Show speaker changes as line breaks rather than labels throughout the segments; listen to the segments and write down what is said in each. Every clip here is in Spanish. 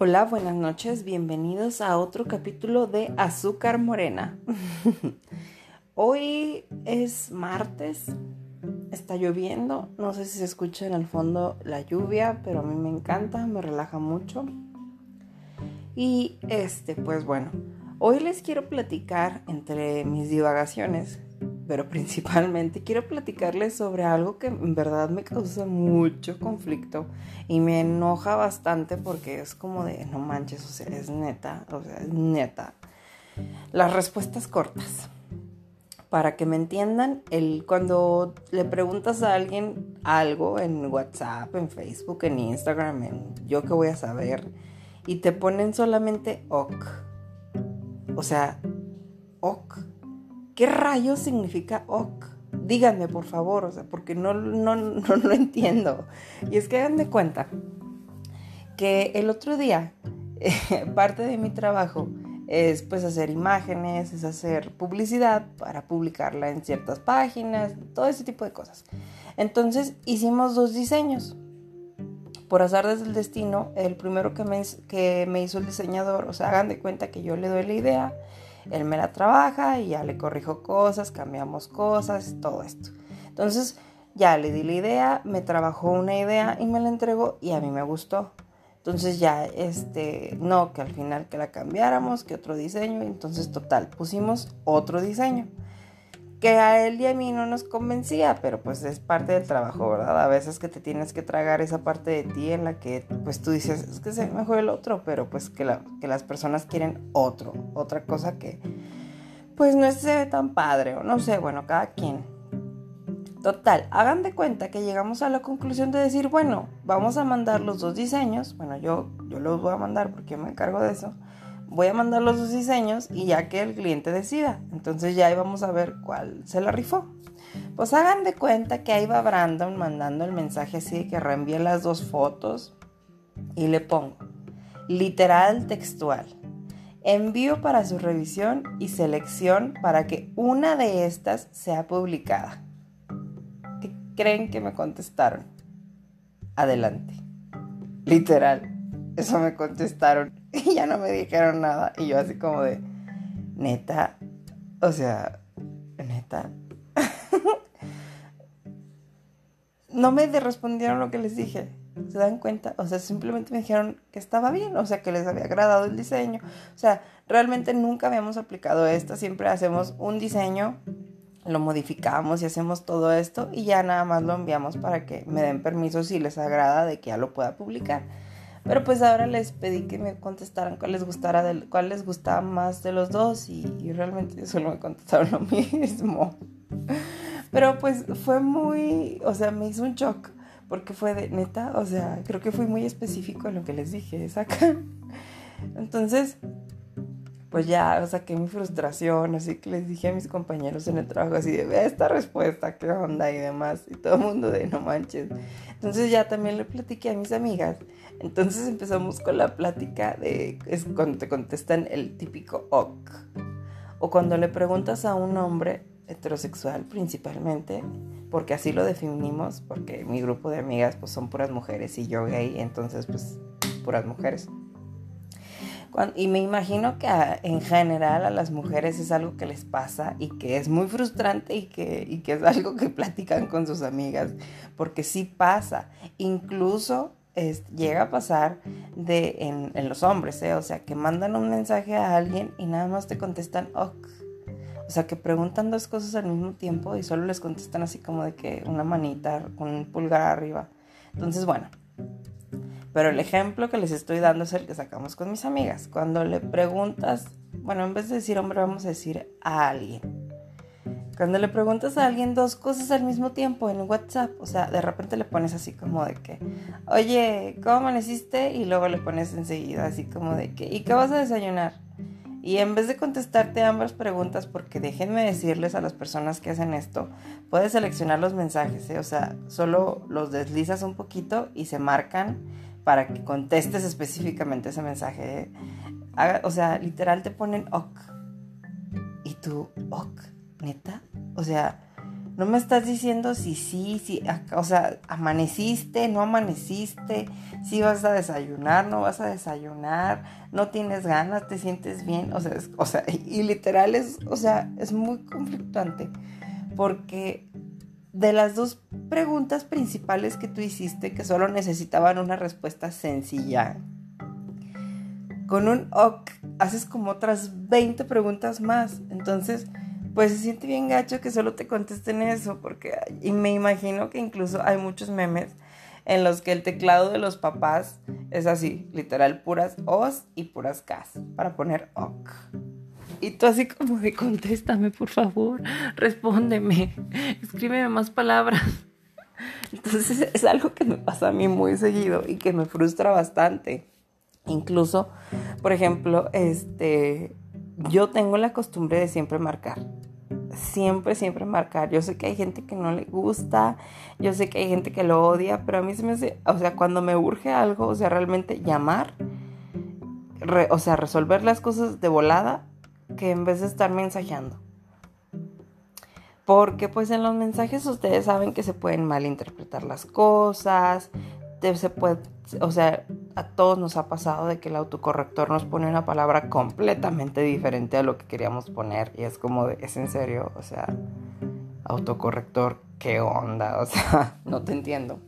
Hola, buenas noches, bienvenidos a otro capítulo de Azúcar Morena. Hoy es martes, está lloviendo, no sé si se escucha en el fondo la lluvia, pero a mí me encanta, me relaja mucho. Y este, pues bueno, hoy les quiero platicar entre mis divagaciones pero principalmente quiero platicarles sobre algo que en verdad me causa mucho conflicto y me enoja bastante porque es como de, no manches, o sea, es neta, o sea, es neta. Las respuestas cortas. Para que me entiendan, el, cuando le preguntas a alguien algo en WhatsApp, en Facebook, en Instagram, en yo que voy a saber, y te ponen solamente ok. O sea, ok ¿Qué rayos significa ok? Díganme, por favor, o sea, porque no, no, no lo entiendo. Y es que hagan de cuenta que el otro día, parte de mi trabajo es pues hacer imágenes, es hacer publicidad para publicarla en ciertas páginas, todo ese tipo de cosas. Entonces hicimos dos diseños. Por azar desde el destino, el primero que me, que me hizo el diseñador, o sea, hagan de cuenta que yo le doy la idea él me la trabaja y ya le corrijo cosas, cambiamos cosas, todo esto. Entonces ya le di la idea, me trabajó una idea y me la entregó y a mí me gustó. Entonces ya, este, no, que al final que la cambiáramos, que otro diseño, entonces total, pusimos otro diseño que a él y a mí no nos convencía, pero pues es parte del trabajo, ¿verdad? A veces que te tienes que tragar esa parte de ti en la que pues tú dices, es que se mejor el otro, pero pues que, que las personas quieren otro, otra cosa que pues no se ve tan padre o no sé, bueno, cada quien. Total, hagan de cuenta que llegamos a la conclusión de decir, bueno, vamos a mandar los dos diseños, bueno, yo, yo los voy a mandar porque yo me encargo de eso voy a mandar los dos diseños y ya que el cliente decida. Entonces ya vamos a ver cuál se la rifó. Pues hagan de cuenta que ahí va Brandon mandando el mensaje así de que reenvíe las dos fotos y le pongo literal textual. Envío para su revisión y selección para que una de estas sea publicada. ¿Qué creen que me contestaron? Adelante. Literal. Eso me contestaron. Y ya no me dijeron nada. Y yo así como de, neta, o sea, neta. no me respondieron lo que les dije. ¿Se dan cuenta? O sea, simplemente me dijeron que estaba bien, o sea, que les había agradado el diseño. O sea, realmente nunca habíamos aplicado esto, siempre hacemos un diseño, lo modificamos y hacemos todo esto y ya nada más lo enviamos para que me den permiso si les agrada de que ya lo pueda publicar. Pero pues ahora les pedí que me contestaran cuál les gustara cuál les gustaba más de los dos y, realmente solo me contestaron lo mismo. Pero pues fue muy, o sea, me hizo un shock porque fue de neta, o sea, creo que fui muy específico en lo que les dije, saca. Entonces, pues ya saqué mi frustración, así que les dije a mis compañeros en el trabajo así de, ve esta respuesta, qué onda y demás, y todo el mundo de, no manches. Entonces ya también le platiqué a mis amigas, entonces empezamos con la plática de, es cuando te contestan el típico ok, o cuando le preguntas a un hombre heterosexual principalmente, porque así lo definimos, porque mi grupo de amigas pues son puras mujeres y yo gay, entonces pues puras mujeres y me imagino que en general a las mujeres es algo que les pasa y que es muy frustrante y que, que es algo que platican con sus amigas, porque sí pasa. Incluso llega a pasar de, en, los hombres, ¿eh? o sea, que mandan un mensaje a alguien y nada más te contestan ok. O sea, que preguntan dos cosas al mismo tiempo y solo les contestan así como de que una manita un pulgar arriba. Entonces, bueno, pero el ejemplo que les estoy dando es el que sacamos con mis amigas. Cuando le preguntas, bueno, en vez de decir hombre, vamos a decir a alguien. Cuando le preguntas a alguien dos cosas al mismo tiempo en WhatsApp, o sea, de repente le pones así como de que, oye, ¿cómo amaneciste? Y luego le pones enseguida así como de que, ¿y qué vas a desayunar? Y en vez de contestarte ambas preguntas, porque déjenme decirles a las personas que hacen esto, puedes seleccionar los mensajes, ¿eh? o sea, solo los deslizas un poquito y se marcan para que contestes específicamente ese mensaje. o sea, literal te ponen ok. Y tú, ok, neta. O sea, No me estás diciendo si sí, si, o sea, amaneciste, no amaneciste, si vas a desayunar, no vas a desayunar, no tienes ganas, te sientes bien, o sea, o sea, y literal es, o sea, es muy conflictuante porque de las dos preguntas principales que tú hiciste, que solo necesitaban una respuesta sencilla, con un OK haces como otras 20 preguntas más. Entonces, pues se siente bien gacho que solo te contesten eso, porque y me imagino que incluso hay muchos memes en los que el teclado de los papás es así, literal, puras O's y puras K's para poner OK. Y tú así como de contéstame, por favor, respóndeme, escríbeme más palabras. Entonces es algo que me pasa a mí muy seguido y que me frustra bastante. Incluso, por ejemplo, este, yo tengo la costumbre de siempre marcar. Siempre, siempre marcar. Yo sé que hay gente que no le gusta, yo sé que hay gente que lo odia, pero a mí se me hace, o sea, cuando me urge algo, o sea, realmente llamar, o sea, resolver las cosas de volada, que en vez de estar mensajeando. Porque pues en los mensajes ustedes saben que se pueden malinterpretar las cosas, se puede, o sea, a todos nos ha pasado de que el autocorrector nos pone una palabra completamente diferente a lo que queríamos poner y es como de, es en serio, o sea, autocorrector, ¿qué onda? O sea, no te entiendo.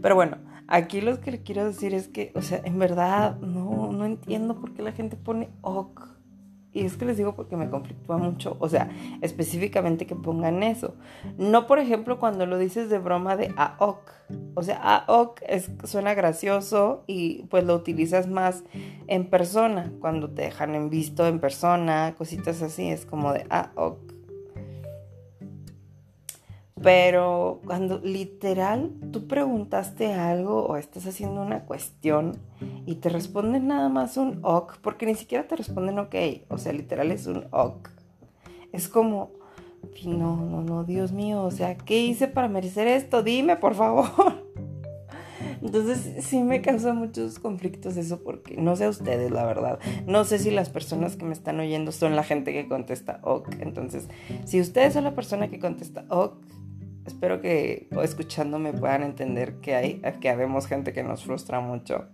Pero bueno, aquí lo que le quiero decir es que, o sea, en verdad no, no entiendo por qué la gente pone ok. Y es que les digo porque me conflictúa mucho, o sea, específicamente que pongan eso. No, por ejemplo, cuando lo dices de broma de AOK. O sea, AOK es, suena gracioso y pues lo utilizas más en persona, cuando te dejan en visto en persona, cositas así, es como de AOK. Pero cuando literal tú preguntaste algo o estás haciendo una cuestión y te responden nada más un ok, porque ni siquiera te responden ok, o sea, literal es un ok. Es como, no, no, no, Dios mío, o sea, ¿qué hice para merecer esto? Dime, por favor. Entonces sí me causa muchos conflictos eso porque no sé a ustedes, la verdad. No sé si las personas que me están oyendo son la gente que contesta ok. Entonces, si ustedes son la persona que contesta ok, espero que escuchándome puedan entender que hay, que habemos gente que nos frustra mucho.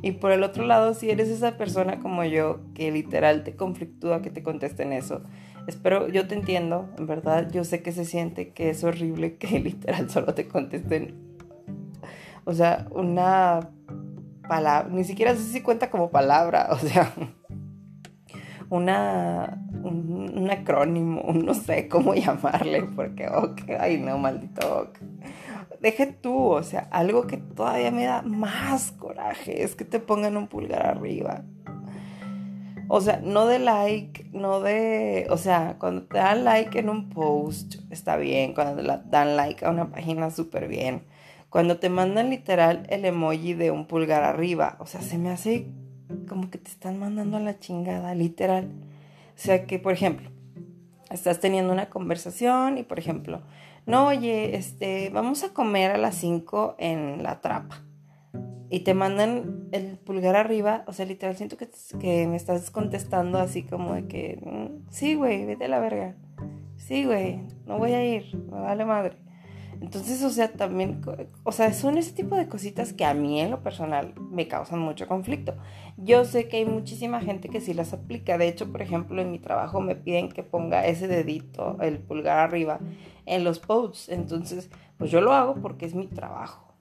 Y por el otro lado, si eres esa persona como yo que literal te conflictúa que te contesten eso, espero, yo te entiendo, en verdad, yo sé que se siente que es horrible que literal solo te contesten, o sea, una palabra, ni siquiera sé si cuenta como palabra, o sea, una, un, acrónimo, no sé cómo llamarle, porque, ok, ay no, maldito ok. Deje tú, o sea, algo que todavía me da más coraje es que te pongan un pulgar arriba. O sea, no de like, no de... O sea, cuando te dan like en un post, está bien. Cuando te dan like a una página, súper bien. Cuando te mandan literal el emoji de un pulgar arriba, o sea, se me hace como que te están mandando a la chingada, literal. O sea que, por ejemplo, estás teniendo una conversación y, por ejemplo, no, oye, este, vamos a comer a las 5 en la trapa. Y te mandan el pulgar arriba, o sea, literal, siento que, que me estás contestando así como de que, mm, sí, güey, vete a la verga. Sí, güey, no voy a ir, me vale madre. Entonces, o sea, también, o sea, son ese tipo de cositas que a mí en lo personal me causan mucho conflicto. Yo sé que hay muchísima gente que sí las aplica. De hecho, por ejemplo, en mi trabajo me piden que ponga ese dedito, el pulgar arriba, en los posts. Entonces, pues yo lo hago porque es mi trabajo,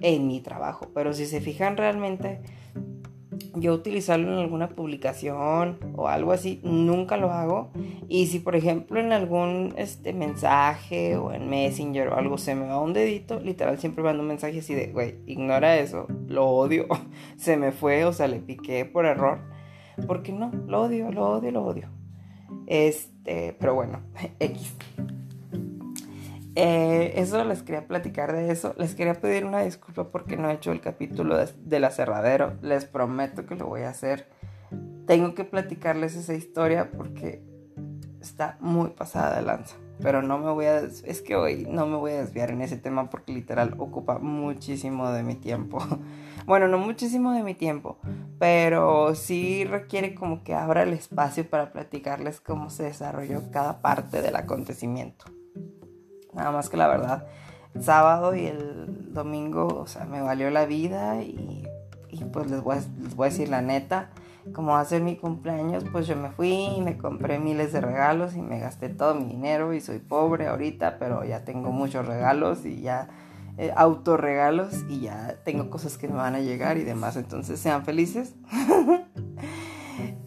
en mi trabajo. Pero si se fijan realmente, yo utilizarlo en alguna publicación o algo así, nunca lo hago. Y si por ejemplo en algún este, mensaje o en Messenger o algo se me va un dedito, literal siempre mando un mensaje así de, güey, ignora eso, lo odio, se me fue, o sea, le piqué por error. Porque no, lo odio, lo odio, lo odio. Este, pero bueno, X. Eh, eso les quería platicar de eso. Les quería pedir una disculpa porque no he hecho el capítulo de, de, la cerradero. Les prometo que lo voy a hacer. Tengo que platicarles esa historia porque está muy pasada de lanza. Pero no me voy a... Es que hoy no me voy a desviar en ese tema porque literal ocupa muchísimo de mi tiempo. Bueno, no muchísimo de mi tiempo, pero sí requiere como que abra el espacio para platicarles cómo se desarrolló cada parte del acontecimiento. Nada más que la verdad, el sábado y el domingo, o sea, me valió la vida y, pues les voy, a, les voy a decir la neta, como va a ser mi cumpleaños, pues yo me fui y me compré miles de regalos y me gasté todo mi dinero y soy pobre ahorita, pero ya tengo muchos regalos y ya eh, autorregalos y ya tengo cosas que me van a llegar y demás, entonces sean felices.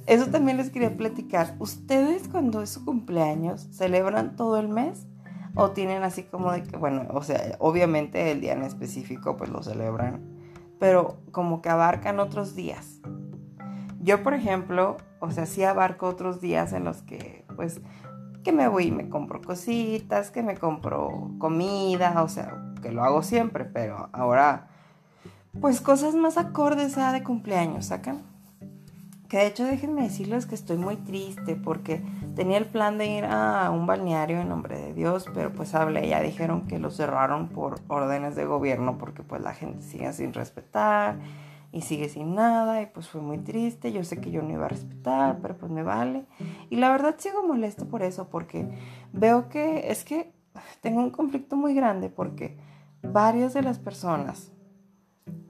Eso también les quería platicar. ¿Ustedes cuando es su cumpleaños celebran todo el mes? ¿O tienen así como de que, bueno, o sea, obviamente el día en específico pues lo celebran, pero como que abarcan otros días? Yo, por ejemplo, o sea, sí abarco otros días en los que pues que me voy y me compro cositas, que me compro comida, o sea, que lo hago siempre, pero ahora pues cosas más acordes a de cumpleaños, ¿sacan? Que de hecho déjenme decirles que estoy muy triste porque tenía el plan de ir a un balneario en nombre de Dios, pero pues hablé, ya dijeron que lo cerraron por órdenes de gobierno porque pues la gente sigue sin respetar y sigue sin nada y pues fue muy triste, yo sé que yo no iba a respetar, pero pues me vale. Y la verdad sigo molesto por eso porque veo que es que tengo un conflicto muy grande porque varias de las personas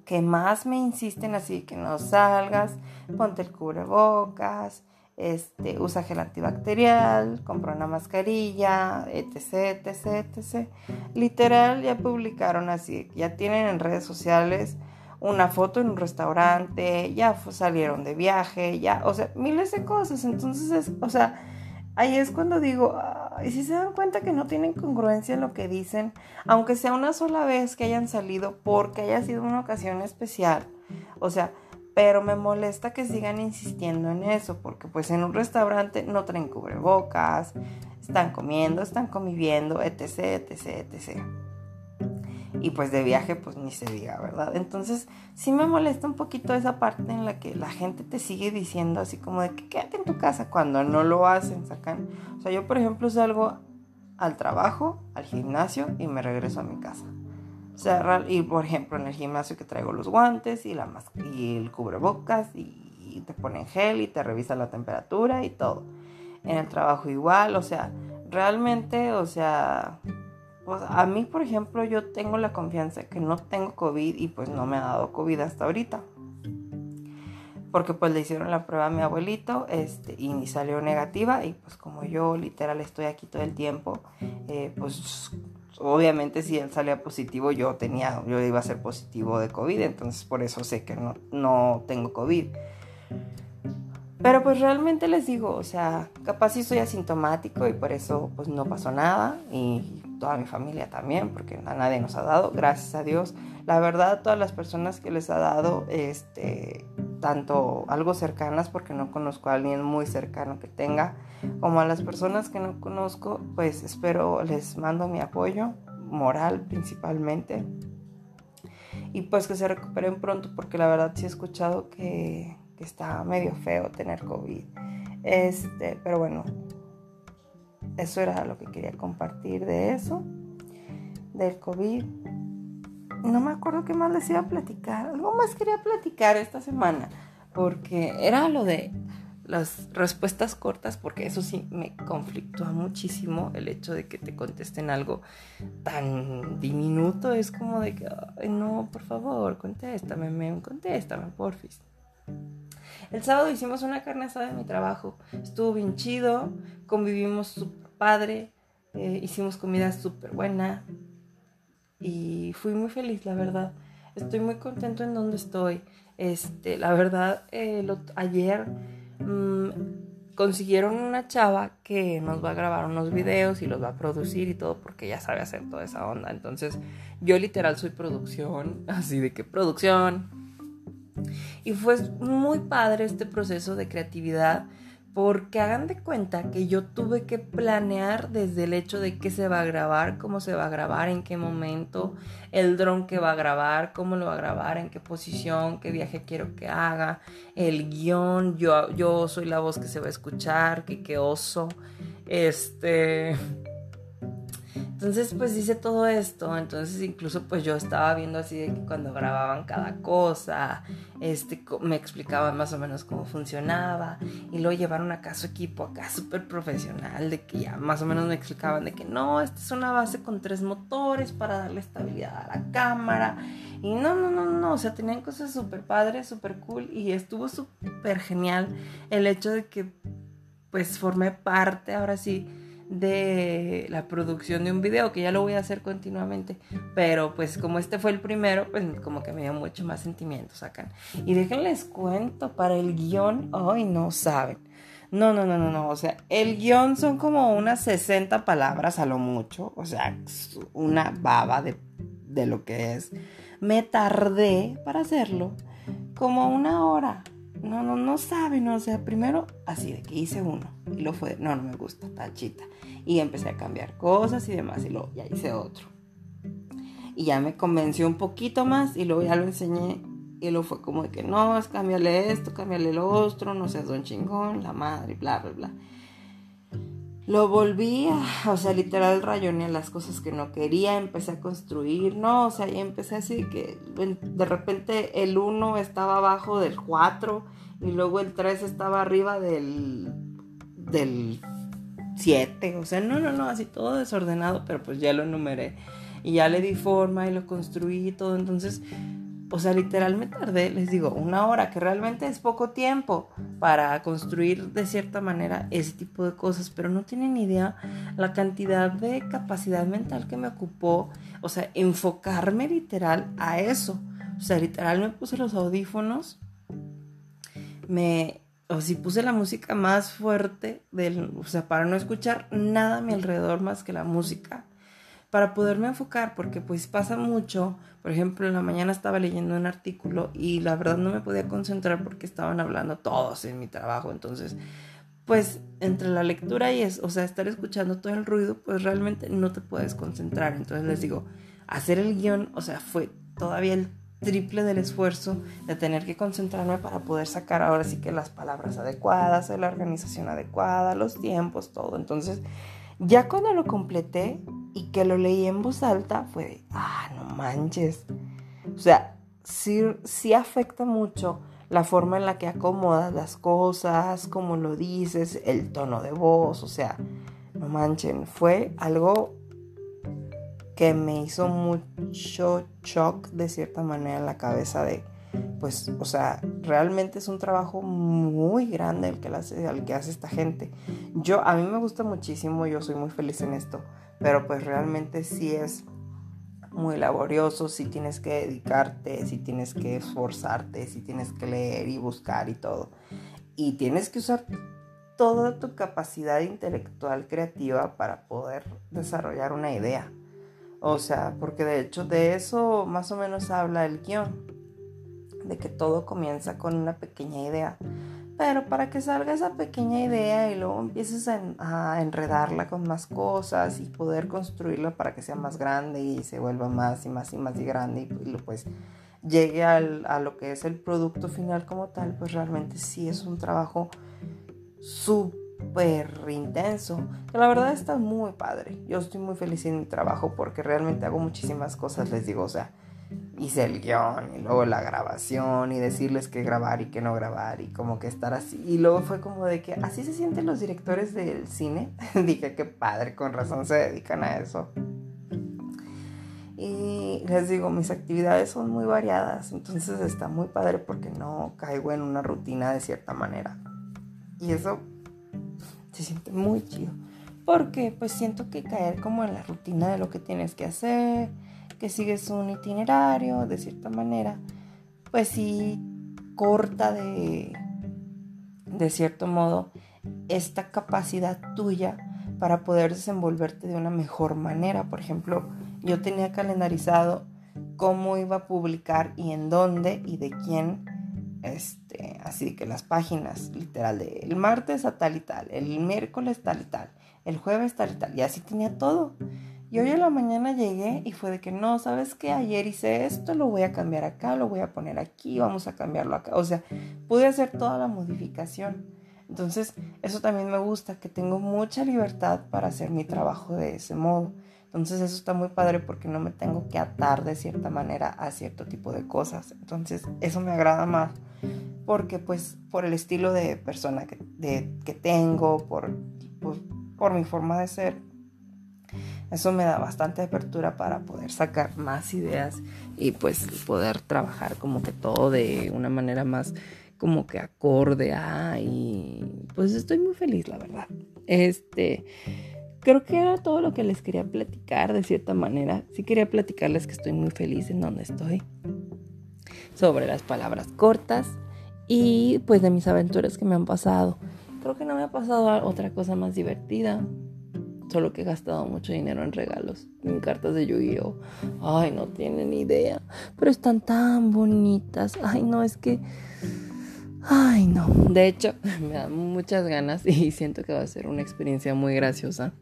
que más me insisten así, que no salgas, ponte el cubrebocas, este, usa gel antibacterial, compra una mascarilla, etc, etc, etc. Literal ya publicaron así, ya tienen en redes sociales una foto en un restaurante, ya salieron de viaje, ya, o sea, miles de cosas. Entonces, es, o sea, ahí es cuando digo, y si se dan cuenta que no tienen congruencia en lo que dicen, aunque sea una sola vez que hayan salido porque haya sido una ocasión especial, o sea, pero me molesta que sigan insistiendo en eso, porque pues en un restaurante no traen cubrebocas, están comiendo, están conviviendo, etc, etc, etc. Y pues de viaje pues ni se diga, ¿verdad? Entonces sí me molesta un poquito esa parte en la que la gente te sigue diciendo así como de que quédate en tu casa cuando no lo hacen, sacan. O sea, yo por ejemplo salgo al trabajo, al gimnasio y me regreso a mi casa. O sea, y por ejemplo en el gimnasio que traigo los guantes y, la y el cubrebocas y te ponen gel y te revisa la temperatura y todo. En el trabajo igual, o sea, realmente, o sea, pues a mí, por ejemplo, yo tengo la confianza que no tengo COVID y pues no me ha dado COVID hasta ahorita. Porque pues le hicieron la prueba a mi abuelito este, y salió negativa y pues como yo literal estoy aquí todo el tiempo, eh, pues obviamente si él salía positivo yo tenía, yo iba a ser positivo de COVID, entonces por eso sé que no, no tengo COVID. Pero pues realmente les digo, o sea, capaz sí soy asintomático y por eso pues no pasó nada y toda mi familia también, porque a nadie nos ha dado, gracias a Dios. La verdad, todas las personas que les ha dado, este, tanto algo cercanas, porque no conozco a alguien muy cercano que tenga, como a las personas que no conozco, pues espero les mando mi apoyo, moral principalmente. Y pues que se recuperen pronto, porque la verdad sí he escuchado que que está medio feo tener COVID. Este, pero bueno, eso era lo que quería compartir de eso, del COVID. No me acuerdo qué más les iba a platicar. Algo más quería platicar esta semana, porque era lo de las respuestas cortas, porque eso sí me conflictúa muchísimo el hecho de que te contesten algo tan diminuto. Es como de que, no, por favor, contéstame, contéstame, porfis. El sábado hicimos una carne asada en mi trabajo. Estuvo bien chido, convivimos padre, eh, hicimos comida súper buena y fui muy feliz, la verdad. Estoy muy contento en donde estoy. Este, la verdad, eh, ayer mm, consiguieron una chava que nos va a grabar unos videos y los va a producir y todo porque ya sabe hacer toda esa onda. Entonces, yo literal soy producción, así de que producción, y fue muy padre este proceso de creatividad porque hagan de cuenta que yo tuve que planear desde el hecho de qué se va a grabar, cómo se va a grabar, en qué momento, el dron que va a grabar, cómo lo va a grabar, en qué posición, qué viaje quiero que haga, el guion, yo, yo soy la voz que se va a escuchar, que qué oso, este... Entonces, pues hice todo esto. Entonces, incluso pues yo estaba viendo así de que cuando grababan cada cosa, este, me explicaban más o menos cómo funcionaba. Y luego llevaron acá su equipo acá súper profesional, de que ya más o menos me explicaban de que no, esta es una base con tres motores para darle estabilidad a la cámara. Y no, no, no, no, o sea, tenían cosas súper padres, súper cool. Y estuvo súper genial el hecho de que pues formé parte ahora sí de la producción de un video, que ya lo voy a hacer continuamente, pero pues como este fue el primero, pues como que me dio mucho más sentimientos acá. Y déjenles cuento, para el guion, ay, no saben. No, no, no, no, no, o sea, el guion son como unas 60 palabras a lo mucho, o sea, una baba de, de lo que es. Me tardé para hacerlo como una hora no, no, no saben, o sea, primero así de que hice uno y lo fue, no, no me gusta, tachita. Y empecé a cambiar cosas y demás y luego ya hice otro. Y ya me convenció un poquito más y luego ya lo enseñé y luego fue como de que no, es cámbiale esto, cámbiale lo otro, no seas don chingón, la madre, bla, bla, bla. Lo volví a, o sea, literal rayoné las cosas que no quería, empecé a construir, no, o sea, y empecé así que de repente el 1 estaba abajo del 4 y luego el 3 estaba arriba del, del 7, o sea, no, no, no, así todo desordenado, pero pues ya lo enumeré. Y ya le di forma y lo construí y todo, entonces o sea, literal me tardé, les digo, una hora, que realmente es poco tiempo para construir de cierta manera ese tipo de cosas, pero no tienen idea la cantidad de capacidad mental que me ocupó, o sea, enfocarme literal a eso. O sea, literal me puse los audífonos, me, o si puse la música más fuerte, del, o sea, para no escuchar nada a mi alrededor más que la música para poderme enfocar, porque pues pasa mucho, por ejemplo, en la mañana estaba leyendo un artículo y la verdad no me podía concentrar porque estaban hablando todos en mi trabajo, entonces pues entre la lectura y es, o sea, estar escuchando todo el ruido, pues realmente no te puedes concentrar. Entonces les digo, hacer el guion, o sea, fue todavía el triple del esfuerzo de tener que concentrarme para poder sacar ahora sí que las palabras adecuadas, la organización adecuada, los tiempos, todo. Entonces, ya cuando lo completé y que lo leí en voz alta, fue de, ah, no manches. O sea, sí, sí afecta mucho la forma en la que acomodas las cosas, como lo dices, el tono de voz, o sea, no manchen, fue algo que me hizo mucho shock de cierta manera en la cabeza de, pues, o sea, realmente es un trabajo muy grande el que, hace, el que hace esta gente. Yo, a mí me gusta muchísimo, yo soy muy feliz en esto, pero pues realmente sí es muy laborioso, si tienes que dedicarte, si tienes que esforzarte, si tienes que leer y buscar y todo. Y tienes que usar toda tu capacidad intelectual creativa para poder desarrollar una idea. O sea, porque de hecho de eso más o menos habla el guion de que todo comienza con una pequeña idea. Pero para que salga esa pequeña idea y luego empieces a, enredarla con más cosas y poder construirla para que sea más grande y se vuelva más y más y más y grande y, pues llegue al, a lo que es el producto final como tal, pues realmente sí es un trabajo súper intenso. Que la verdad está muy padre. Yo estoy muy feliz en mi trabajo porque realmente hago muchísimas cosas, les digo, o sea hice el guion y luego la grabación y decirles qué grabar y qué no grabar y como que estar así. Y luego fue como de que así se sienten los directores del cine. Dije, qué padre, con razón se dedican a eso. Y les digo, mis actividades son muy variadas, entonces está muy padre porque no caigo en una rutina de cierta manera. Y eso se siente muy chido. Porque pues siento que caer como en la rutina de lo que tienes que hacer, que sigues un itinerario de cierta manera, pues sí corta de, de cierto modo esta capacidad tuya para poder desenvolverte de una mejor manera. Por ejemplo, yo tenía calendarizado cómo iba a publicar y en dónde y de quién. Este, así que las páginas, literal, de el martes a tal y tal, el miércoles tal y tal, el jueves tal y tal, y así tenía todo. Y hoy en la mañana llegué y fue de que no, ¿sabes qué? Ayer hice esto, lo voy a cambiar acá, lo voy a poner aquí, vamos a cambiarlo acá. O sea, pude hacer toda la modificación. Entonces, eso también me gusta, que tengo mucha libertad para hacer mi trabajo de ese modo. Entonces eso está muy padre porque no me tengo que atar de cierta manera a cierto tipo de cosas. Entonces eso me agrada más porque pues por el estilo de persona que, que tengo, por, pues, por mi forma de ser, eso me da bastante apertura para poder sacar más ideas y pues poder trabajar como que todo de una manera más como que acorde a y pues estoy muy feliz la verdad. Este, creo que era todo lo que les quería platicar de cierta manera. Sí quería platicarles que estoy muy feliz en donde estoy. Sobre las palabras cortas y pues de mis aventuras que me han pasado. Creo que no me ha pasado otra cosa más divertida. Solo que he gastado mucho dinero en regalos, en cartas de Yu-Gi-Oh. Ay, no tienen idea. Pero están tan bonitas. Ay, no, es que... Ay, no. De hecho, me dan muchas ganas y siento que va a ser una experiencia muy graciosa.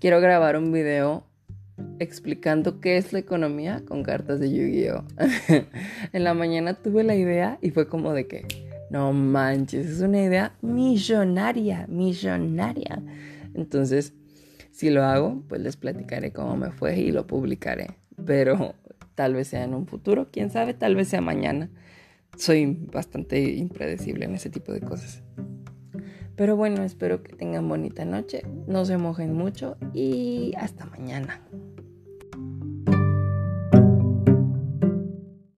Quiero grabar un video explicando qué es la economía con cartas de Yu-Gi-Oh. en la mañana tuve la idea y fue como de que, no manches, es una idea millonaria, millonaria. Entonces, si lo hago, pues les platicaré cómo me fue y lo publicaré. Pero tal vez sea en un futuro, quién sabe, tal vez sea mañana. Soy bastante impredecible en ese tipo de cosas. Pero bueno, espero que tengan bonita noche, no se mojen mucho y hasta mañana.